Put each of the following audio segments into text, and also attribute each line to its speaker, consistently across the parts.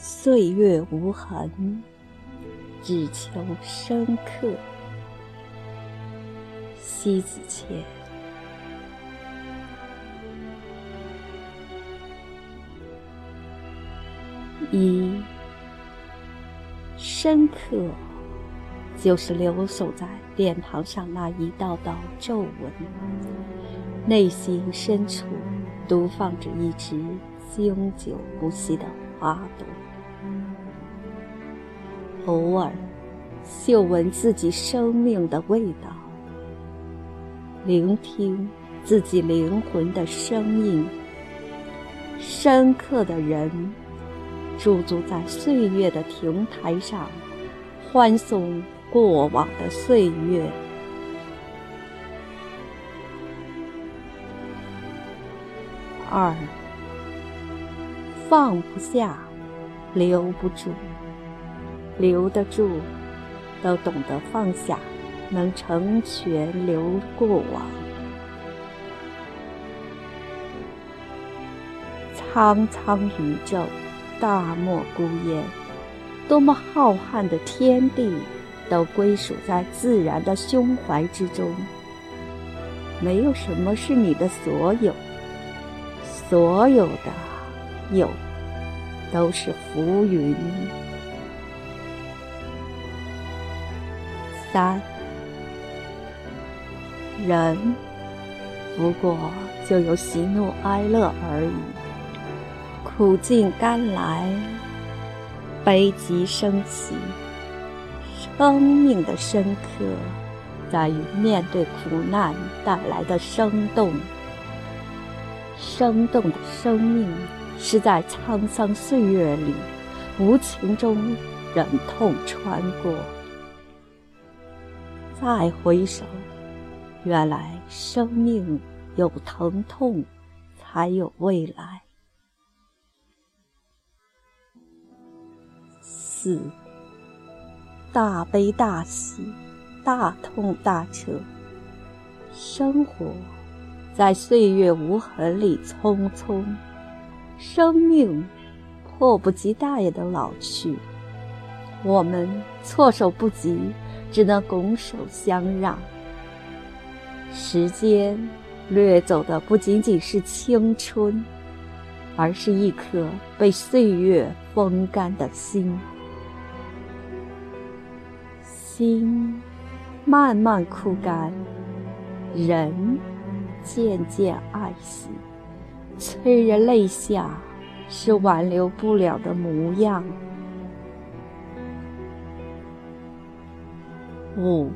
Speaker 1: 岁月无痕，只求深刻。西子谦。一深刻，就是留守在殿堂上那一道道皱纹，内心深处独放着一支经久不息的花朵。偶尔，嗅闻自己生命的味道，聆听自己灵魂的声音。深刻的人。驻足在岁月的亭台上，欢送过往的岁月。二，放不下，留不住，留得住，都懂得放下，能成全留过往。苍苍宇宙。大漠孤烟，多么浩瀚的天地，都归属在自然的胸怀之中。没有什么是你的所有，所有的有，都是浮云。三，人不过就有喜怒哀乐而已。苦尽甘来，悲极生喜。生命的深刻，在于面对苦难带来的生动。生动的生命，是在沧桑岁月里，无情中忍痛穿过。再回首，原来生命有疼痛，才有未来。四，大悲大喜，大痛大彻。生活在岁月无痕里匆匆，生命迫不及待的老去，我们措手不及，只能拱手相让。时间掠走的不仅仅是青春，而是一颗被岁月风干的心。心慢慢枯干，人渐渐爱惜，催人泪下，是挽留不了的模样。五，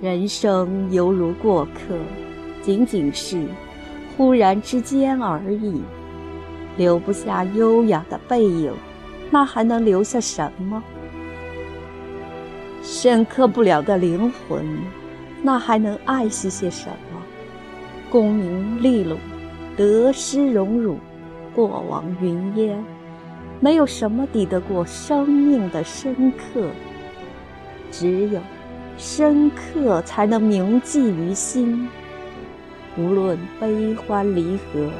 Speaker 1: 人生犹如过客，仅仅是忽然之间而已，留不下优雅的背影，那还能留下什么？深刻不了的灵魂，那还能爱惜些什么？功名利禄，得失荣辱，过往云烟，没有什么抵得过生命的深刻。只有深刻，才能铭记于心。无论悲欢离合，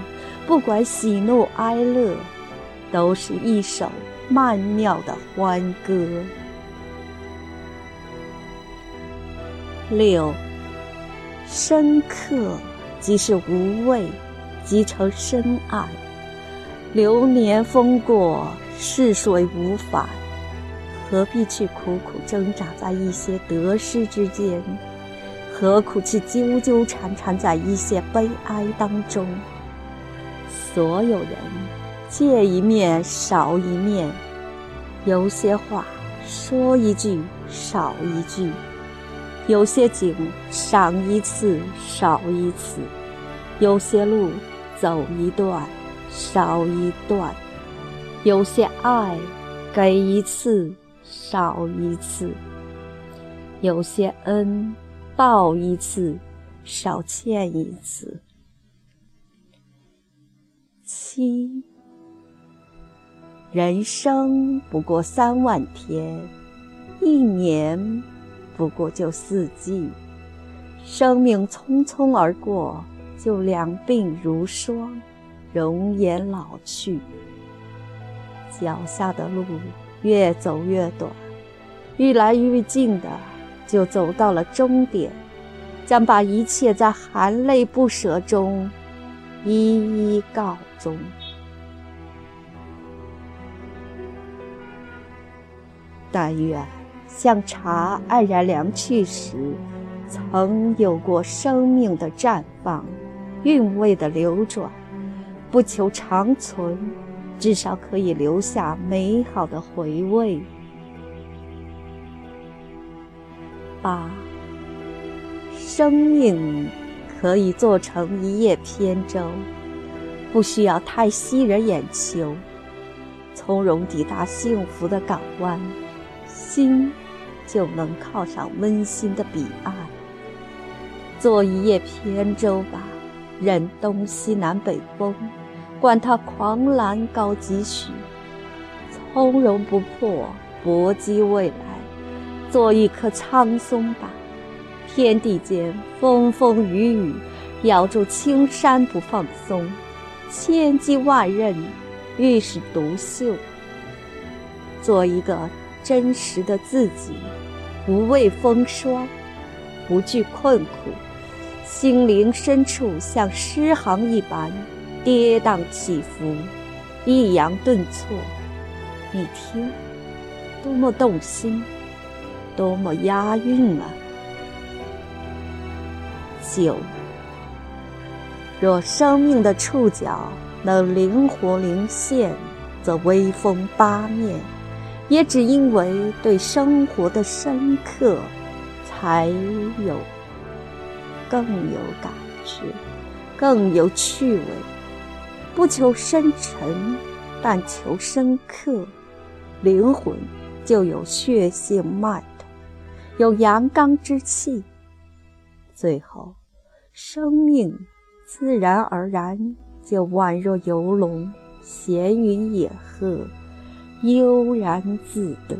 Speaker 1: 不管喜怒哀乐，都是一首曼妙的欢歌。六，深刻即是无畏，即成深爱。流年风过，逝水无返，何必去苦苦挣扎在一些得失之间？何苦去纠纠缠缠在一些悲哀当中？所有人见一面少一面，有些话说一句少一句。有些景赏一次少一次，有些路走一段少一段，有些爱给一次少一次，有些恩报一次少欠一次。七，人生不过三万天，一年。不过就四季，生命匆匆而过，就两鬓如霜，容颜老去。脚下的路越走越短，愈来愈近的就走到了终点，将把一切在含泪不舍中一一告终。但愿像茶黯然凉去时，曾有过生命的绽放，韵味的流转，不求长存，至少可以留下美好的回味。八，生命可以做成一叶扁舟，不需要太吸人眼球，从容抵达幸福的港湾。心就能靠上温馨的彼岸，做一叶扁舟吧，任东西南北风，管它狂澜高几许，从容不迫，搏击未来。做一棵苍松吧，天地间风风雨雨，咬住青山不放松，千机万仞，愈是独秀。做一个。真实的自己，不畏风霜，不惧困苦，心灵深处像诗行一般跌宕起伏，抑扬顿挫。你听，多么动心，多么押韵啊！九，若生命的触角能灵活灵现，则威风八面。也只因为对生活的深刻，才有更有感觉，更有趣味。不求深沉，但求深刻。灵魂就有血性脉动，有阳刚之气。最后，生命自然而然就宛若游龙，闲云野鹤。悠然自得。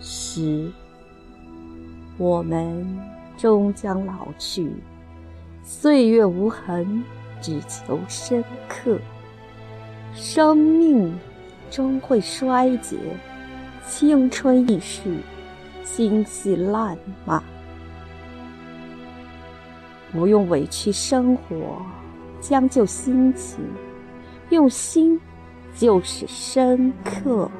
Speaker 1: 十，我们终将老去，岁月无痕，只求深刻。生命终会衰竭，青春易逝，心系烂漫。不用委屈生活，将就心情，用心。就是深刻。